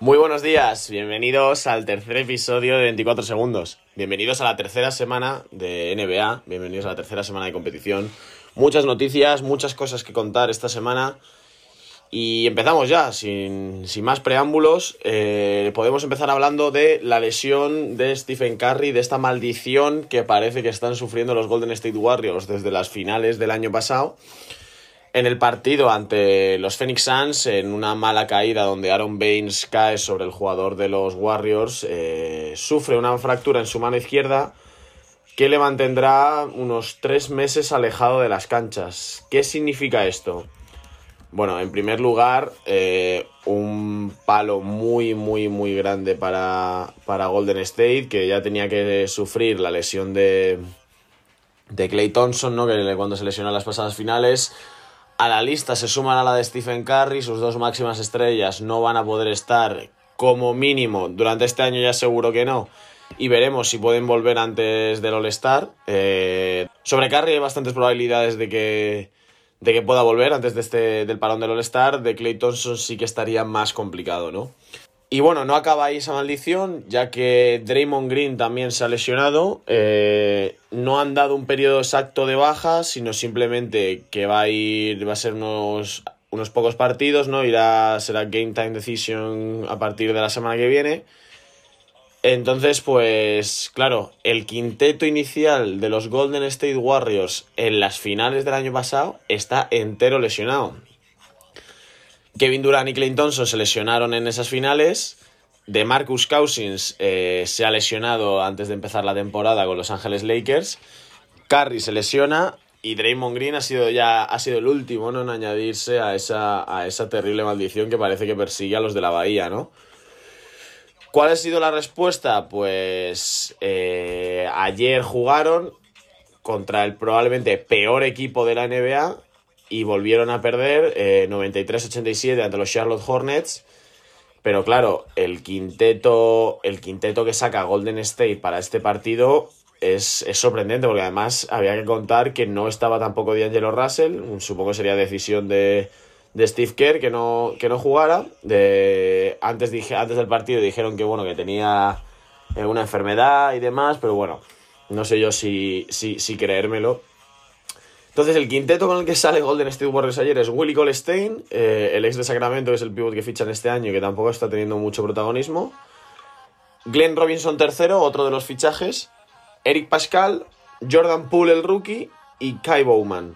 Muy buenos días, bienvenidos al tercer episodio de 24 segundos. Bienvenidos a la tercera semana de NBA, bienvenidos a la tercera semana de competición. Muchas noticias, muchas cosas que contar esta semana. Y empezamos ya, sin, sin más preámbulos. eh, podemos empezar hablando de la lesión de Stephen Curry, de esta maldición que parece que están sufriendo los Golden State Warriors desde las finales del año pasado. En el partido ante los Phoenix Suns, en una mala caída donde Aaron Baines cae sobre el jugador de los Warriors, eh, sufre una fractura en su mano izquierda que le mantendrá unos tres meses alejado de las canchas. ¿Qué significa esto? Bueno, en primer lugar, eh, un palo muy, muy, muy grande para, para Golden State, que ya tenía que sufrir la lesión de, de Clay Thompson, ¿no? que cuando se lesionó en las pasadas finales. A la lista se suman a la de Stephen Curry, sus dos máximas estrellas no van a poder estar como mínimo durante este año ya seguro que no. Y veremos si pueden volver antes del All-Star. Eh, sobre Curry hay bastantes probabilidades de que, de que pueda volver antes de este, del parón del All-Star. De Clay Thompson sí que estaría más complicado, ¿no? Y bueno, no acaba ahí esa maldición, ya que Draymond Green también se ha lesionado. Eh, no han dado un periodo exacto de baja, sino simplemente que va a ir, va a ser unos, unos pocos partidos, ¿no? Irá, será Game Time Decision a partir de la semana que viene. Entonces, pues, claro, el quinteto inicial de los Golden State Warriors en las finales del año pasado está entero lesionado. Kevin Durant y Clay Thompson se lesionaron en esas finales. De Marcus Cousins eh, se ha lesionado antes de empezar la temporada con Los Ángeles Lakers. Curry se lesiona y Draymond Green ha sido ya ha sido el último ¿no? en añadirse a esa, a esa terrible maldición que parece que persigue a los de la Bahía, ¿no? ¿Cuál ha sido la respuesta? Pues eh, ayer jugaron contra el probablemente peor equipo de la NBA y volvieron a perder eh, 93-87 ante los Charlotte Hornets. Pero claro, el quinteto, el quinteto que saca Golden State para este partido es, es sorprendente porque además había que contar que no estaba tampoco D'Angelo Russell, supongo que sería decisión de, de Steve Kerr que no, que no jugara. De, antes, dije, antes del partido dijeron que bueno que tenía una enfermedad y demás, pero bueno, no sé yo si, si, si creérmelo. Entonces, el quinteto con el que sale Golden State Warriors ayer es Willie Colstein, eh, el ex de Sacramento, que es el pivot que fichan este año y que tampoco está teniendo mucho protagonismo. Glenn Robinson tercero, otro de los fichajes. Eric Pascal, Jordan Poole el rookie y Kai Bowman.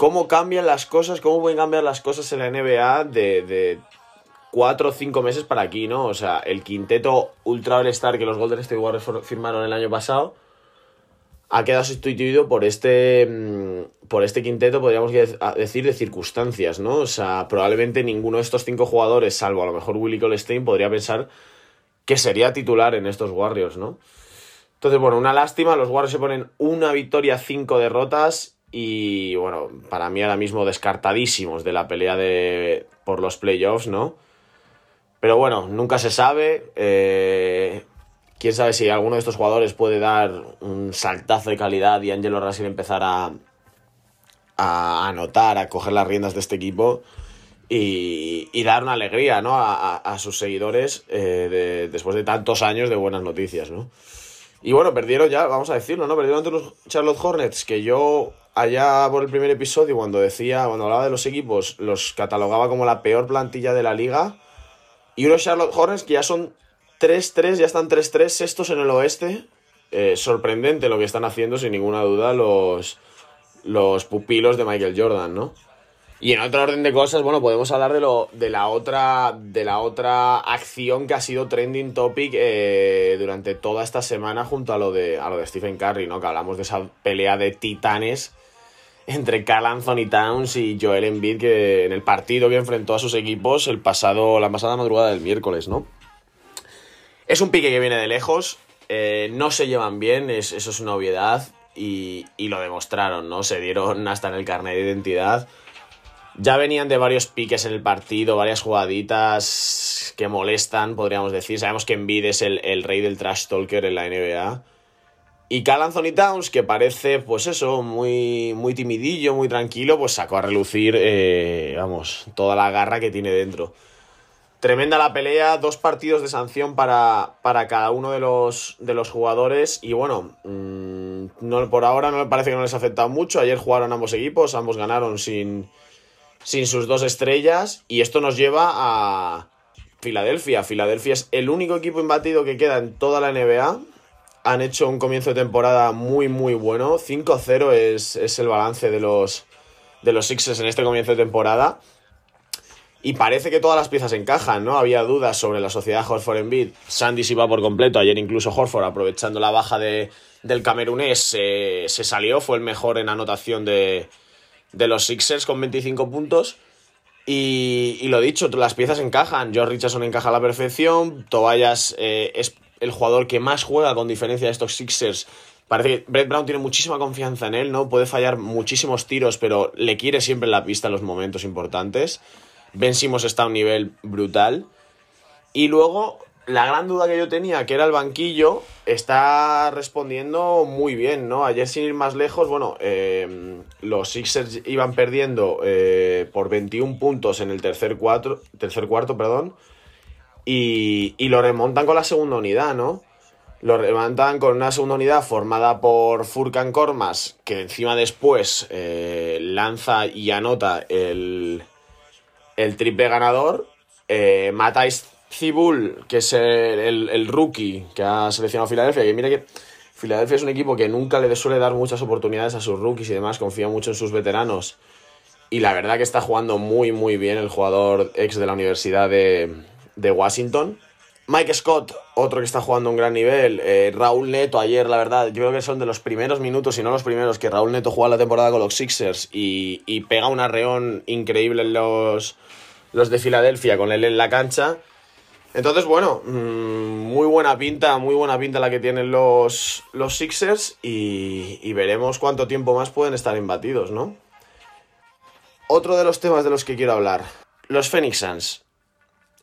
¿Cómo cambian las cosas? ¿Cómo pueden cambiar las cosas en la NBA de, cuatro o cinco meses para aquí, no? O sea, el quinteto Ultra All-Star que los Golden State Warriors firmaron el año pasado ha quedado sustituido por este mm, por este quinteto, podríamos decir, de circunstancias, ¿no? O sea, probablemente ninguno de estos cinco jugadores, salvo a lo mejor Willie Colstein, podría pensar que sería titular en estos Warriors, ¿no? Entonces, bueno, una lástima, los Warriors se ponen una victoria, cinco derrotas y, bueno, para mí ahora mismo descartadísimos de la pelea de por los playoffs, ¿no? Pero bueno, nunca se sabe. Eh, quién sabe si alguno de estos jugadores puede dar un saltazo de calidad y Angelo Russell empezar a, a anotar, a coger las riendas de este equipo y, dar una alegría ¿no? a, a, sus seguidores eh, de, después de tantos años de buenas noticias. ¿no? Y bueno, perdieron ya, vamos a decirlo, ¿no? Perdieron ante los Charlotte Hornets, que yo allá por el primer episodio, cuando decía, cuando hablaba de los equipos, los catalogaba como la peor plantilla de la liga. Y unos Charlotte Hornets que ya son 3-3, ya están 3-3, sextos en el oeste. Eh, sorprendente lo que están haciendo, sin ninguna duda, los, los pupilos de Michael Jordan, ¿no? Y en otro orden de cosas, bueno, podemos hablar de, lo, de, la, otra, de la otra acción que ha sido trending topic eh, durante toda esta semana junto a lo, de, a lo de Stephen Curry, ¿no? Que hablamos de esa pelea de titanes entre Carl Anthony Towns y Joel Embiid que en el partido que enfrentó a sus equipos el pasado, la pasada madrugada del miércoles, ¿no? Es un pique que viene de lejos, eh, no se llevan bien, es, eso es una obviedad y, y, lo demostraron, ¿no? Se dieron hasta en el carnet de identidad. Ya venían de varios piques en el partido, varias jugaditas que molestan, podríamos decir. Sabemos que Embiid es el, el rey del trash talker en la NBA. Y Cal Anthony Towns, que parece, pues eso, muy, muy timidillo, muy tranquilo, pues sacó a relucir, eh, vamos, toda la garra que tiene dentro. Tremenda la pelea, dos partidos de sanción para, para cada uno de los, de los jugadores. Y bueno, mmm, no, por ahora no me parece que no les ha afectado mucho. Ayer jugaron ambos equipos, ambos ganaron sin, sin sus dos estrellas. Y esto nos lleva a Filadelfia. Filadelfia es el único equipo imbatido que queda en toda la NBA han hecho un comienzo de temporada muy, muy bueno. 5-0 es, es, el balance de los, de los Sixers en este comienzo de temporada. Y parece que todas las piezas encajan, ¿no? Había dudas sobre la sociedad Horford Embiid. Sandy se iba por completo. Ayer incluso Horford, aprovechando la baja de, del camerunés, eh, se salió. Fue el mejor en anotación de, de los Sixers con 25 puntos. Y, y, lo dicho, las piezas encajan. George Richardson encaja a la perfección. Tobias eh, es el jugador que más juega con diferencia de estos Sixers. Parece que Brett Brown tiene muchísima confianza en él, ¿no? Puede fallar muchísimos tiros, pero le quiere siempre en la pista en los momentos importantes. Ben Simmons está a un nivel brutal. Y luego, la gran duda que yo tenía, que era el banquillo, está respondiendo muy bien, ¿no? Ayer, sin ir más lejos, bueno, eh, los Sixers iban perdiendo eh, por 21 puntos en el tercer, cuatro, tercer cuarto, perdón. Y, y, lo remontan con la segunda unidad, ¿no? Lo remontan con una segunda unidad formada por Furkan Kormas, que encima después eh, lanza y anota el, el triple ganador. Eh, Matáis Cibul, que es el, el, rookie que ha seleccionado Filadelfia, que mira que Filadelfia es un equipo que nunca le suele dar muchas oportunidades a sus rookies y demás, confía mucho en sus veteranos. Y la verdad que está jugando muy, muy bien el jugador ex de la Universidad de, de Washington. Mike Scott, otro que está jugando a un gran nivel. Eh, Raúl Neto, ayer, la verdad, yo creo que son de los primeros minutos, si no los primeros, que Raúl Neto juega la temporada con los Sixers y, y pega un arreón increíble en los, los de Filadelfia con él en la cancha. Entonces, bueno, mmm, muy buena pinta, muy buena pinta la que tienen los, los Sixers y, y veremos cuánto tiempo más pueden estar imbatidos, ¿no? Otro de los temas de los que quiero hablar, los Phoenix Suns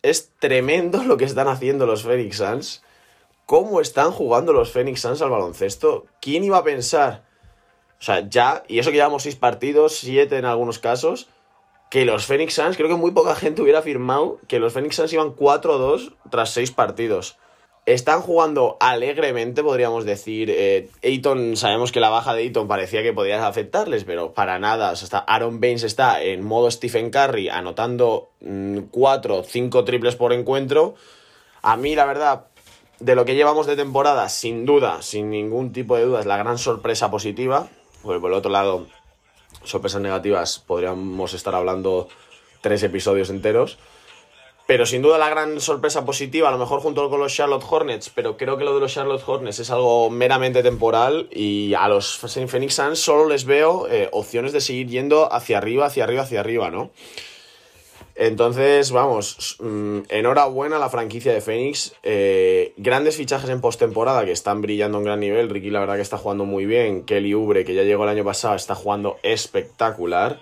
es tremendo lo que están haciendo los Phoenix Suns. ¿Cómo están jugando los Phoenix Suns al baloncesto? ¿Quién iba a pensar? O sea, ya, y eso que llevamos seis partidos, siete en algunos casos, que los Phoenix Suns, creo que muy poca gente hubiera afirmado que los Phoenix Suns iban 4-2 tras seis partidos. Están jugando alegremente, podríamos decir. Eh, sabemos que la baja de Ayton parecía que podía afectarles, pero para nada. O sea, está, Aaron Baines está en modo Stephen Curry, anotando 4, mm, 5 triples por encuentro. A mí, la verdad, de lo que llevamos de temporada, sin duda, sin ningún tipo de duda, es la gran sorpresa positiva. Pues por el otro lado, sorpresas negativas, podríamos estar hablando tres episodios enteros. Pero sin duda la gran sorpresa positiva, a lo mejor junto con los Charlotte Hornets, pero creo que lo de los Charlotte Hornets es algo meramente temporal y a los Phoenix Suns solo les veo eh, opciones de seguir yendo hacia arriba, hacia arriba, hacia arriba, ¿no? Entonces, vamos, mmm, enhorabuena a la franquicia de Phoenix. Eh, grandes fichajes en postemporada que están brillando a un gran nivel. Ricky, la verdad, que está jugando muy bien. Kelly Ubre, que ya llegó el año pasado, está jugando espectacular.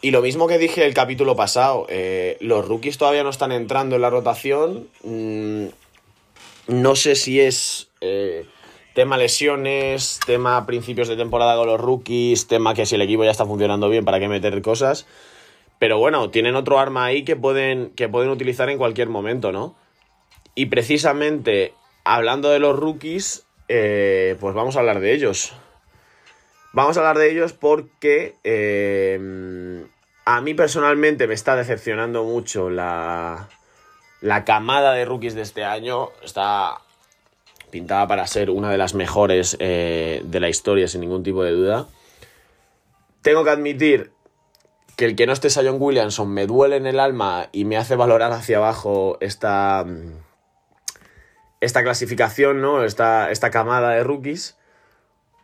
Y lo mismo que dije el capítulo pasado, eh, los rookies todavía no están entrando en la rotación. Mm, no sé si es eh, tema lesiones, tema principios de temporada con los rookies, tema que si el equipo ya está funcionando bien, para qué meter cosas. Pero bueno, tienen otro arma ahí que pueden, que pueden utilizar en cualquier momento, ¿no? Y precisamente, hablando de los rookies, eh, pues vamos a hablar de ellos. Vamos a hablar de ellos porque eh, a mí personalmente me está decepcionando mucho la, la camada de rookies de este año. Está pintada para ser una de las mejores eh, de la historia, sin ningún tipo de duda. Tengo que admitir que el que no esté Sion Williamson me duele en el alma y me hace valorar hacia abajo esta, esta clasificación, ¿no? Esta, esta camada de rookies.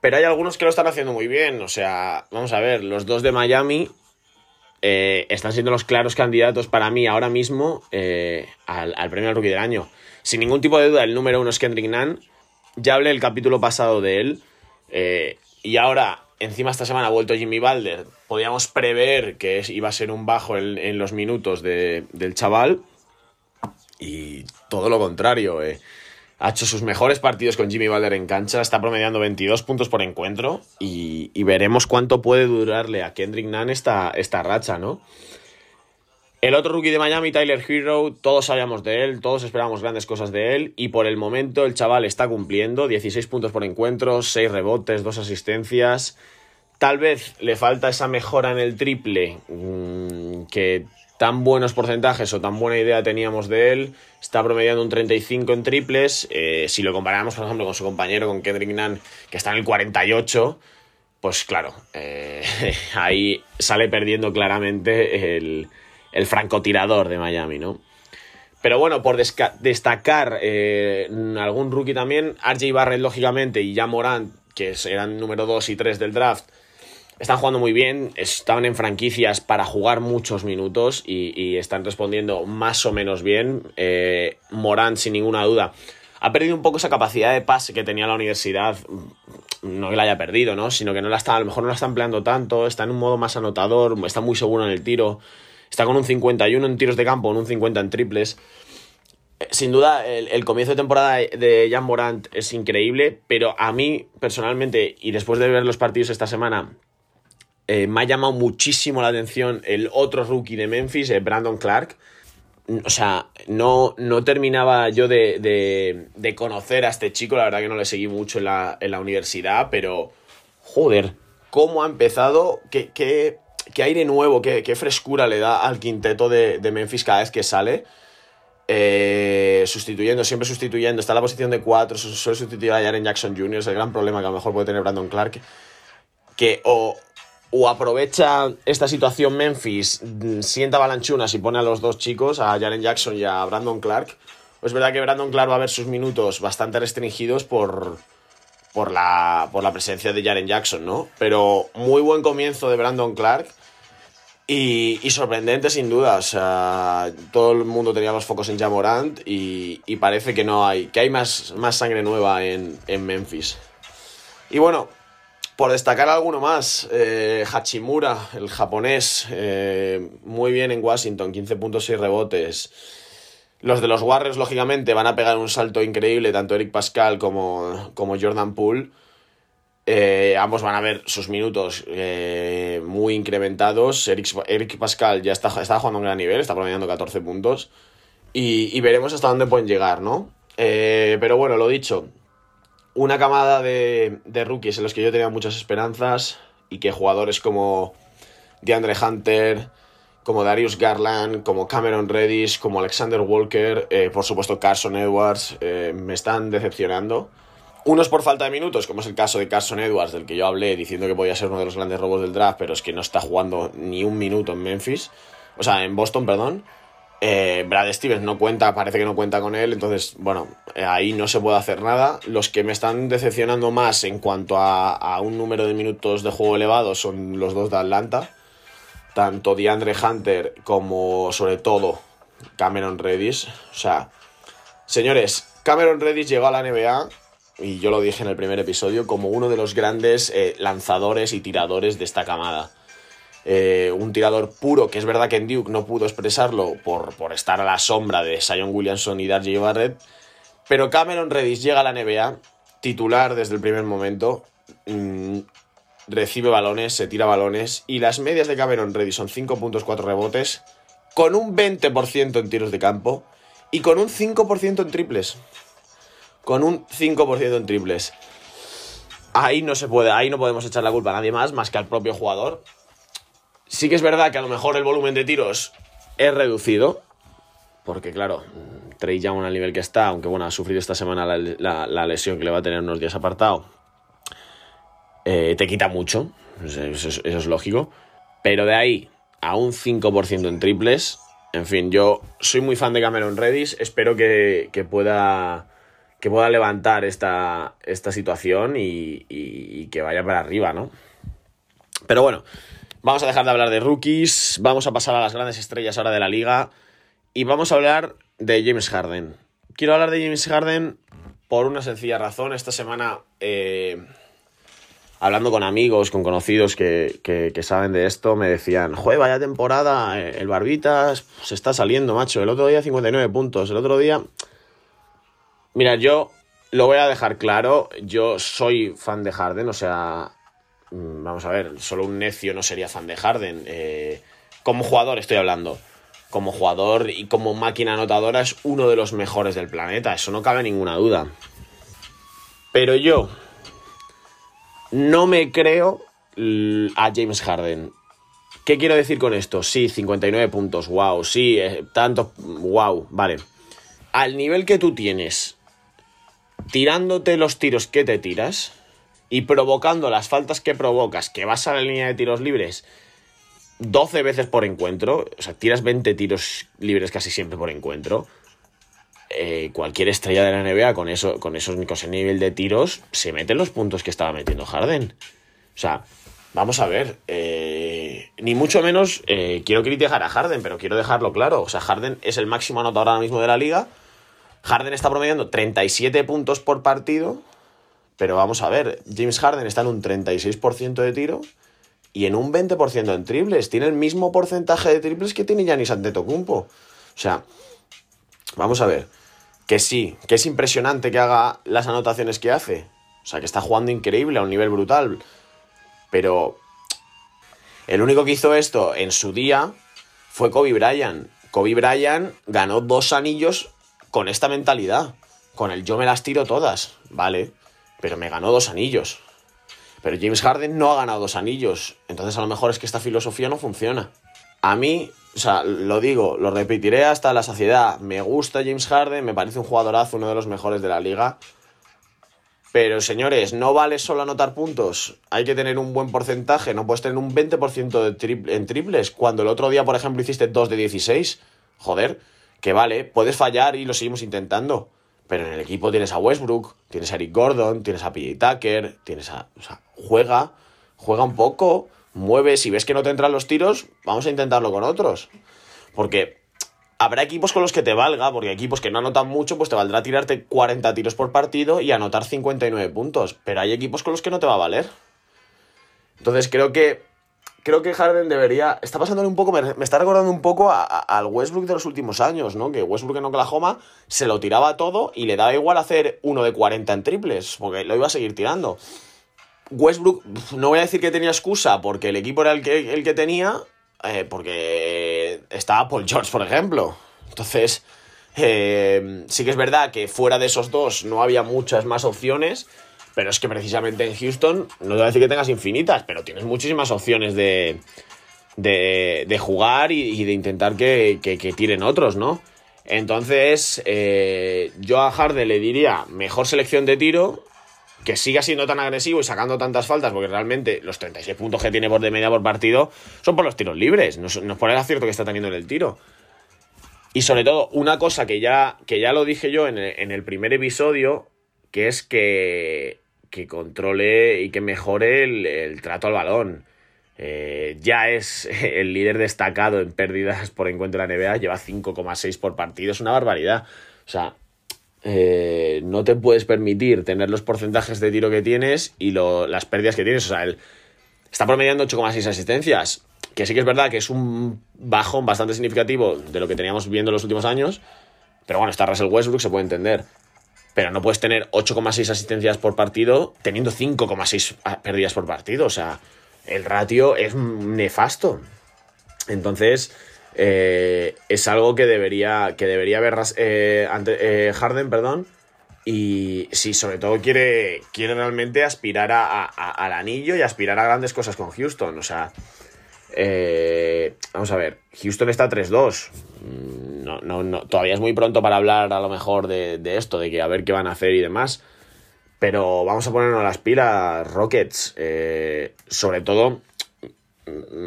Pero hay algunos que lo están haciendo muy bien. O sea, vamos a ver, los dos de Miami eh, están siendo los claros candidatos para mí ahora mismo eh, al, al, premio al rookie del año. Sin ningún tipo de duda, el número uno es Kendrick Nunn. Ya hablé el capítulo pasado de él. Eh, y ahora encima esta semana ha vuelto Jimmy Balder. Podíamos prever que iba a ser un bajo en, los minutos del chaval. Y todo lo contrario. Eh. Ha hecho sus mejores partidos con Jimmy Balder en cancha. Está promediando 22 puntos por encuentro. Y, veremos cuánto puede durarle a Kendrick Nunn esta, esta racha, ¿no? El otro rookie de Miami, Tyler Hero, todos sabíamos de él, todos esperábamos grandes cosas de él y por el momento el chaval está cumpliendo, 16 puntos por encuentro, 6 rebotes, 2 asistencias. Tal vez le falta esa mejora en el triple mm, que tan buenos porcentajes o tan buena idea teníamos de él. Está promediando un 35 en triples. Eh, si lo comparamos, por ejemplo, con su compañero, con Kendrick Nunn, que está en el 48, pues claro, eh, ahí sale perdiendo claramente el el francotirador de Miami, ¿no? Pero bueno, por destacar eh, algún rookie también, RJ Barrett, lógicamente, y ya Morant, que eran número 2 y 3 del draft, están jugando muy bien, estaban en franquicias para jugar muchos minutos y, están respondiendo más o menos bien. Eh, Morant, sin ninguna duda, ha perdido un poco esa capacidad de pase que tenía la universidad. No que la haya perdido, ¿no? Sino que no la está, a lo mejor no la está empleando tanto, está en un modo más anotador, está muy seguro en el tiro. Está con un 51 en tiros de campo, en un 50 en triples. Eh, sin duda, el, comienzo de temporada de Jan Morant es increíble, pero a mí personalmente, y después de ver los partidos esta semana, eh, me ha llamado muchísimo la atención el otro rookie de Memphis, eh, Brandon Clark. O sea, no, no terminaba yo de, conocer a este chico, la verdad que no le seguí mucho en la, en la universidad, pero joder, cómo ha empezado, qué, qué, qué aire nuevo, qué, frescura le da al quinteto de, Memphis cada vez que sale. Eh, sustituyendo, siempre sustituyendo, está en la posición de 4, suele sustituir a Jaren Jackson Jr., es el gran problema que a lo mejor puede tener Brandon Clark, que o, aprovecha esta situación Memphis, mm, sienta balanchunas y pone a los dos chicos, a Jaren Jackson y a Brandon Clark, es verdad que Brandon Clark va a ver sus minutos bastante restringidos por, por, la, por la presencia de Jaren Jackson, ¿no? Pero muy buen comienzo de Brandon Clark y, sorprendente sin duda, o sea, todo el mundo tenía los focos en Jamorant y, y parece que no hay, que hay más, más sangre nueva en, Memphis. Y bueno, por destacar alguno más, eh, Hachimura, el japonés, eh, muy bien en Washington, 15 puntos y rebotes. Los de los Warriors, lógicamente, van a pegar un salto increíble, tanto Eric Pascal como, como Jordan Poole. Eh, ambos van a ver sus minutos eh, muy incrementados. Eric, Pascal ya está, jugando a un gran nivel, está promediando 14 puntos. Y, veremos hasta dónde pueden llegar, ¿no? Eh, pero bueno, lo dicho. Una camada de, de, rookies en los que yo tenía muchas esperanzas y que jugadores como DeAndre Hunter, como Darius Garland, como Cameron Reddish, como Alexander Walker, por supuesto Carson Edwards, me están decepcionando. Unos por falta de minutos, como es el caso de Carson Edwards, del que yo hablé diciendo que podía ser uno de los grandes robos del draft, pero es que no está jugando ni un minuto en Memphis, o sea, en Boston, perdón. Eh, Brad Stevens no cuenta, parece que no cuenta con él, entonces, bueno, eh, ahí no se puede hacer nada. Los que me están decepcionando más en cuanto a, un número de minutos de juego elevado son los dos de Atlanta, tanto DeAndre Hunter como, sobre todo, Cameron Reddish. O sea, señores, Cameron Reddish llegó a la NBA y yo lo dije en el primer episodio, como uno de los grandes eh, lanzadores y tiradores de esta camada. Eh, un tirador puro, que es verdad que en Duke no pudo expresarlo por, por estar a la sombra de Sion Williamson y Darcy Barrett, pero Cameron Reddish llega a la NBA, titular desde el primer momento, mm, recibe balones, se tira balones, y las medias de Cameron Reddish son 5 puntos, 4 rebotes, con un 20% en tiros de campo y con un 5% en triples con un 5% en triples. Ahí no se puede, ahí no podemos echar la culpa a nadie más, más que al propio jugador. Sí que es verdad que a lo mejor el volumen de tiros es reducido, porque claro, Trey Young al nivel que está, aunque bueno, ha sufrido esta semana la, lesión que le va a tener unos días apartado, eh, te quita mucho, eso, es lógico, pero de ahí a un 5% en triples, en fin, yo soy muy fan de Cameron Redis, espero que pueda que pueda levantar esta, esta situación y, que vaya para arriba, ¿no? Pero bueno, vamos a dejar de hablar de rookies, vamos a pasar a las grandes estrellas ahora de la liga y vamos a hablar de James Harden. Quiero hablar de James Harden por una sencilla razón. Esta semana eh, hablando con amigos, con conocidos que, que, saben de esto, me decían, joder, vaya temporada, eh, el Barbitas se está saliendo, macho. El otro día 59 puntos, el otro día... Mira, yo lo voy a dejar claro, yo soy fan de Harden, o sea, mm, vamos a ver, solo un necio no sería fan de Harden. Eh, como jugador estoy hablando. Como jugador y como máquina anotadora es uno de los mejores del planeta, eso no cabe ninguna duda. Pero yo no me creo a James Harden. ¿Qué quiero decir con esto? Sí, 59 puntos, wow, sí, eh, tanto, wow, vale. Al nivel que tú tienes, tirándote los tiros que te tiras y provocando las faltas que provocas, que vas a la línea de tiros libres 12 veces por encuentro, o sea, tiras 20 tiros libres casi siempre por encuentro. Eh, cualquier estrella de la NBA con, eso, con, esos, con ese nivel de tiros se mete los puntos que estaba metiendo Harden. O sea, vamos a ver, eh, ni mucho menos eh, quiero criticar a Harden, pero quiero dejarlo claro. O sea, Harden es el máximo anotador ahora mismo de la liga. Harden está promediando 37 puntos por partido, pero vamos a ver, James Harden está en un 36% de tiro y en un 20% en triples. Tiene el mismo porcentaje de triples que tiene Giannis Antetokounmpo. O sea, vamos a ver. Que sí, que es impresionante que haga las anotaciones que hace. O sea, que está jugando increíble a un nivel brutal. Pero el único que hizo esto en su día fue Kobe Bryant. Kobe Bryant ganó dos anillos con esta mentalidad. Con el yo me las tiro todas, ¿vale? Pero me ganó dos anillos. Pero James Harden no ha ganado dos anillos. Entonces a lo mejor es que esta filosofía no funciona. A mí, o sea, lo digo, lo repetiré hasta la saciedad. Me gusta James Harden, me parece un jugadorazo, uno de los mejores de la liga. Pero señores, no vale solo anotar puntos. Hay que tener un buen porcentaje. No puedes tener un 20% de en triples. Cuando el otro día, por ejemplo, hiciste 2 de 16. Joder, que vale, puedes fallar y lo seguimos intentando. Pero en el equipo tienes a Westbrook, tienes a Eric Gordon, tienes a PJ Tucker, tienes a. O sea, juega, juega un poco, mueve. Si ves que no te entran los tiros, vamos a intentarlo con otros. Porque habrá equipos con los que te valga, porque equipos que no anotan mucho, pues te valdrá tirarte 40 tiros por partido y anotar 59 puntos. Pero hay equipos con los que no te va a valer. Entonces creo que creo que Harden debería. Está pasándole un poco. Me, está recordando un poco al Westbrook de los últimos años, ¿no? Que Westbrook en Oklahoma se lo tiraba todo y le daba igual hacer uno de 40 en triples, porque lo iba a seguir tirando. Westbrook, no voy a decir que tenía excusa porque el equipo era el que, el que tenía, eh, porque estaba Paul George, por ejemplo. Entonces, eh, sí que es verdad que fuera de esos dos no había muchas más opciones. Pero es que precisamente en Houston, no te voy a decir que tengas infinitas, pero tienes muchísimas opciones de, de, jugar y, de intentar que, tiren otros, ¿no? Entonces, eh, yo a Harden le diría mejor selección de tiro, que siga siendo tan agresivo y sacando tantas faltas, porque realmente los 36 puntos que tiene por de media por partido son por los tiros libres, no, es por el acierto que está teniendo en el tiro. Y sobre todo, una cosa que ya, que ya lo dije yo en el primer episodio, que es que que controle y que mejore el, trato al balón. Eh, ya es el líder destacado en pérdidas por encuentro de la NBA, lleva 5,6 por partido, es una barbaridad. O sea, eh, no te puedes permitir tener los porcentajes de tiro que tienes y las pérdidas que tienes. O sea, él está promediando 8,6 asistencias, que sí que es verdad que es un bajón bastante significativo de lo que teníamos viendo en los últimos años, pero bueno, está Russell Westbrook, se puede entender pero no puedes tener 8,6 asistencias por partido teniendo 5,6 pérdidas por partido. O sea, el ratio es nefasto. Entonces, eh, es algo que debería, que debería haber eh, eh, Harden, perdón. Y si sobre todo quiere, quiere realmente aspirar al anillo y aspirar a grandes cosas con Houston. O sea, vamos a ver, Houston está 3-2 no, no, todavía es muy pronto para hablar a lo mejor de, esto, de que a ver qué van a hacer y demás. Pero vamos a ponernos las pilas, Rockets. Eh, sobre todo,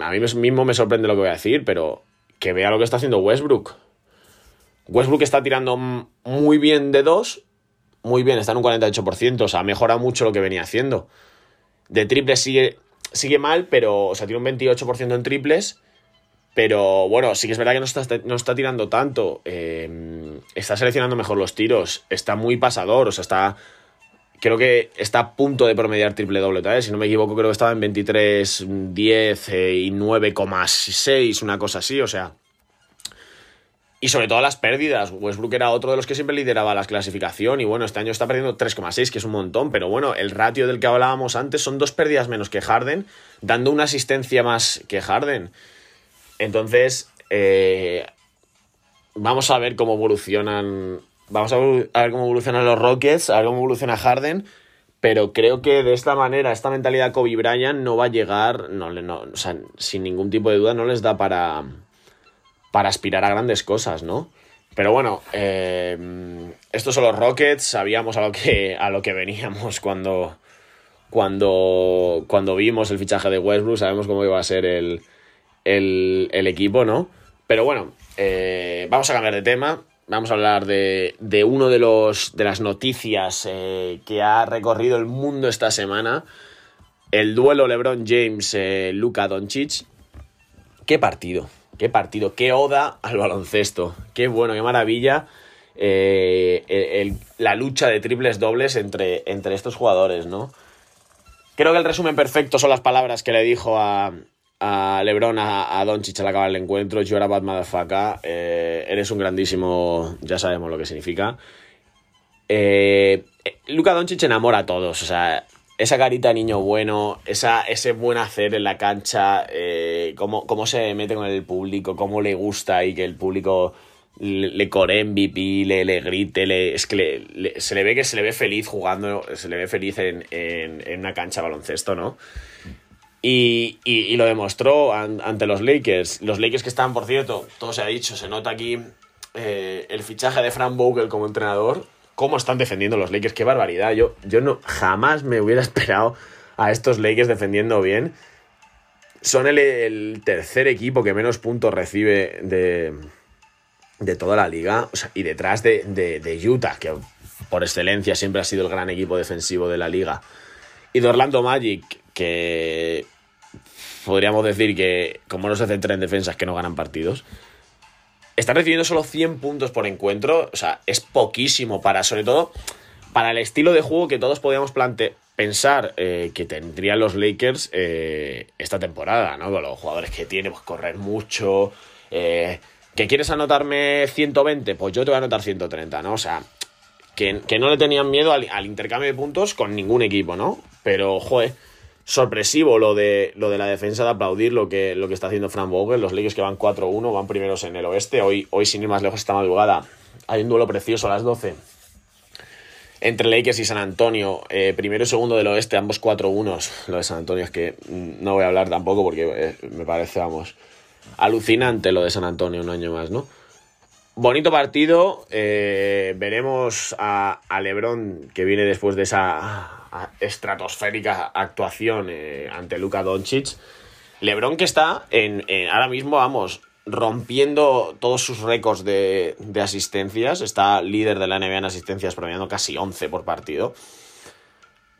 a mí mismo me sorprende lo que voy a decir, pero que vea lo que está haciendo Westbrook. Westbrook está tirando muy bien de dos, muy bien, está en un 48%, o sea, mejora mucho lo que venía haciendo. De triples sigue, sigue mal, pero, o sea, tiene un 28% en triples pero bueno, sí que es verdad que no está, no está tirando tanto. Em, está seleccionando mejor los tiros. Está muy pasador. O sea, está. creo que está a punto de promediar triple doble vez Si no me equivoco, creo que estaba en 23, 10 eh, y 9,6, una cosa así, o sea. Y sobre todo las pérdidas. Westbrook era otro de los que siempre lideraba la clasificación. Y bueno, este año está perdiendo 3,6, que es un montón. Pero bueno, el ratio del que hablábamos antes son dos pérdidas menos que Harden, dando una asistencia más que Harden. Entonces, eh, vamos a ver cómo evolucionan Vamos a, ver cómo evolucionan los Rockets, a ver cómo evoluciona Harden. Pero creo que de esta manera, esta mentalidad Kobe Bryant no va a llegar, no, no, o sea, sin ningún tipo de duda, no les da para, para aspirar a grandes cosas, ¿no? Pero bueno, eh, estos son los Rockets, sabíamos a lo que, a lo que veníamos cuando, cuando, cuando vimos el fichaje de Westbrook, sabemos cómo iba a ser el, el, equipo, ¿no? Pero bueno, eh, vamos a cambiar de tema vamos a hablar de, de uno de, los, de las noticias eh, que ha recorrido el mundo esta semana. El duelo LeBron James-Luka eh, Doncic. Qué partido, qué partido, qué oda al baloncesto. Qué bueno, qué maravilla. Eh, la lucha de triples dobles entre, entre estos jugadores, ¿no? Creo que el resumen perfecto son las palabras que le dijo a, a LeBron, a, a Doncic al acabar el encuentro. Yo era bad motherfucker. Eh, eres un grandísimo. Ya sabemos lo que significa. Eh, Luca Doncic enamora a todos. O sea, esa carita de niño bueno, esa, ese buen hacer en la cancha, eh, cómo, se mete con el público, cómo le gusta y que el público le, core MVP, le, le grite, le, es que se le ve que se le ve feliz jugando, se le ve feliz en, en, una cancha de baloncesto, ¿no? Y, lo demostró ante los Lakers. Los Lakers que están, por cierto, todo se ha dicho, se nota aquí eh, el fichaje de Frank Vogel como entrenador. Cómo están defendiendo los Lakers, qué barbaridad. Yo, yo no, jamás me hubiera esperado a estos Lakers defendiendo bien. Son el, tercer equipo que menos puntos recibe de, de toda la liga. y detrás de, de Utah, que por excelencia siempre ha sido el gran equipo defensivo de la liga. Y de Orlando Magic, que podríamos decir que como no se centra en defensas que no ganan partidos, están recibiendo solo 100 puntos por encuentro, o sea, es poquísimo para, sobre todo, para el estilo de juego que todos podíamos pensar eh, que tendrían los Lakers eh, esta temporada, ¿no? Con los jugadores que tiene, pues correr mucho, eh, que quieres anotarme 120, pues yo te voy a anotar 130, ¿no? O sea, que, no le tenían miedo al, al intercambio de puntos con ningún equipo, ¿no? Pero, joder sorpresivo lo de, lo de la defensa de aplaudir lo que, lo que está haciendo Frank Vogel. Los Lakers que van 4-1, van primeros en el oeste. Hoy, hoy, sin ir más lejos, esta madrugada hay un duelo precioso a las 12 entre Lakers y San Antonio. Eh, primero y segundo del oeste, ambos 4-1. Lo de San Antonio es que no voy a hablar tampoco porque eh, me parece, vamos, alucinante lo de San Antonio un año más, ¿no? Bonito partido. Eh, veremos a, a Lebron que viene después de esa estratosférica actuación eh, ante Luka Doncic. LeBron que está en, ahora mismo, vamos, rompiendo todos sus récords de, asistencias. Está líder de la NBA en asistencias, promediando casi 11 por partido.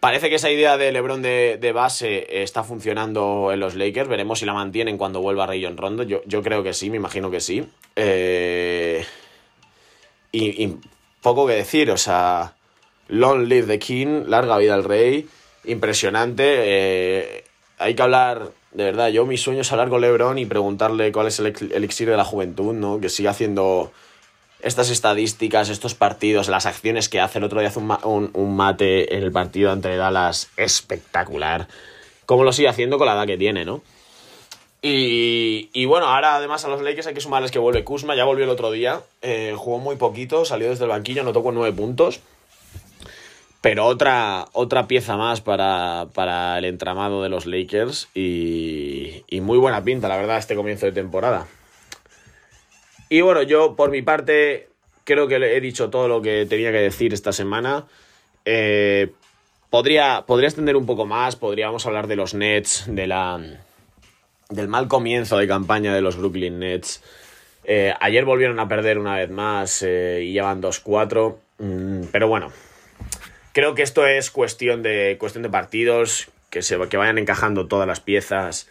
Parece que esa idea de LeBron de, base está funcionando en los Lakers. Veremos si la mantienen cuando vuelva Rayon Rondo. Yo, yo creo que sí, me imagino que sí. Eh, y poco que decir, o sea Long live the king, larga vida al rey, impresionante. Eh, hay que hablar, de verdad, yo mi sueño es hablar con Lebron y preguntarle cuál es el elixir de la juventud, ¿no? Que sigue haciendo estas estadísticas, estos partidos, las acciones que hace. El otro día hace un, mate en el partido ante Dallas espectacular. Cómo lo sigue haciendo con la edad que tiene, ¿no? Y, y, bueno, ahora además a los Lakers hay que sumarles que vuelve Kuzma, ya volvió el otro día, eh, jugó muy poquito, salió desde el banquillo, no tocó nueve puntos. Pero otra, otra pieza más para, el entramado de los Lakers y, muy buena pinta, la verdad, este comienzo de temporada. Y bueno, yo por mi parte creo que he dicho todo lo que tenía que decir esta semana. Eh, podría, podría extender un poco más, podríamos hablar de los Nets, de la, del mal comienzo de campaña de los Brooklyn Nets. Eh, ayer volvieron a perder una vez más eh, y llevan 2-4. Mm, pero bueno, Creo que esto es cuestión de, cuestión de partidos, que, se, que vayan encajando todas las piezas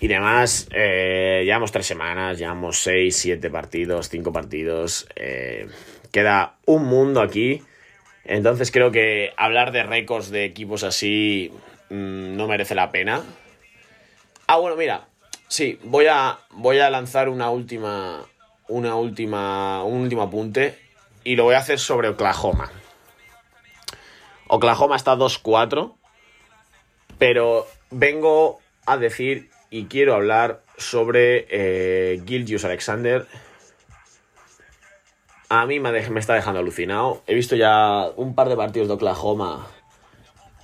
y demás. Eh, llevamos tres semanas, llevamos seis, siete partidos, cinco partidos. Eh, queda un mundo aquí Entonces creo que hablar de récords de equipos así mmm, no merece la pena. Ah, bueno, mira, sí, voy a, voy a lanzar una última, una última, un último apunte y lo voy a hacer sobre Oklahoma. Oklahoma está 2-4, pero vengo a decir y quiero hablar sobre eh, Gilgius Alexander. A mí me, está dejando alucinado. He visto ya un par de partidos de Oklahoma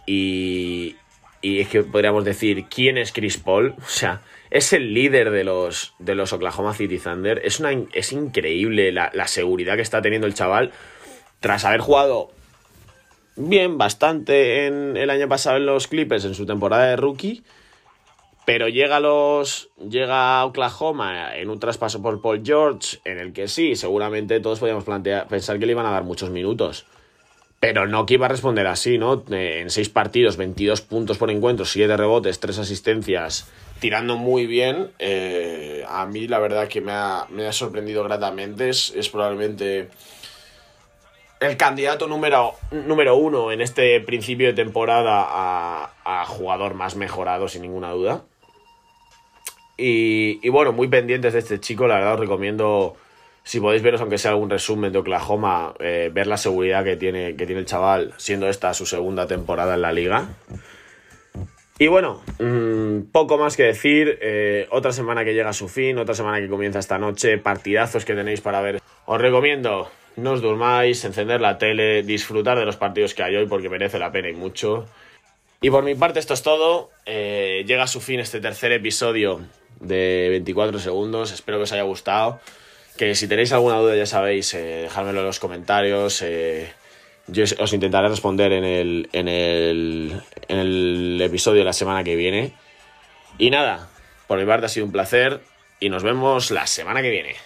y, y es que podríamos decir, ¿quién es Chris Paul? O sea, es el líder de los, de los Oklahoma City Thunder. Es, una, es increíble la, la seguridad que está teniendo el chaval tras haber jugado bien, bastante en el año pasado en los Clippers en su temporada de rookie. Pero llega los. Llega a Oklahoma en un traspaso por Paul George, en el que sí, seguramente todos podíamos plantear, pensar que le iban a dar muchos minutos. Pero no que iba a responder así, ¿no? En seis partidos, 22 puntos por encuentro, 7 rebotes, 3 asistencias, tirando muy bien. Eh, a mí la verdad que me ha, me ha sorprendido gratamente. Es, es probablemente el candidato número, número uno en este principio de temporada a jugador más mejorado, sin ninguna duda. Y, bueno, muy pendientes de este chico, la verdad os recomiendo, si podéis veros aunque sea algún resumen de Oklahoma, eh, ver la seguridad que tiene, que tiene el chaval, siendo esta su segunda temporada en la liga. Y bueno, mmm, poco más que decir, eh, otra semana que llega a su fin, otra semana que comienza esta noche, partidazos que tenéis para ver. Os recomiendo no os durmáis, encender la tele, disfrutar de los partidos que hay hoy porque merece la pena y mucho. Y por mi parte esto es todo. Eh, llega a su fin este tercer episodio de 24 segundos. Espero que os haya gustado. Que si tenéis alguna duda ya sabéis, eh, dejármelo en los comentarios. Eh, yo os intentaré responder en el, en, el, en el episodio de la semana que viene. Y nada, por mi parte ha sido un placer y nos vemos la semana que viene.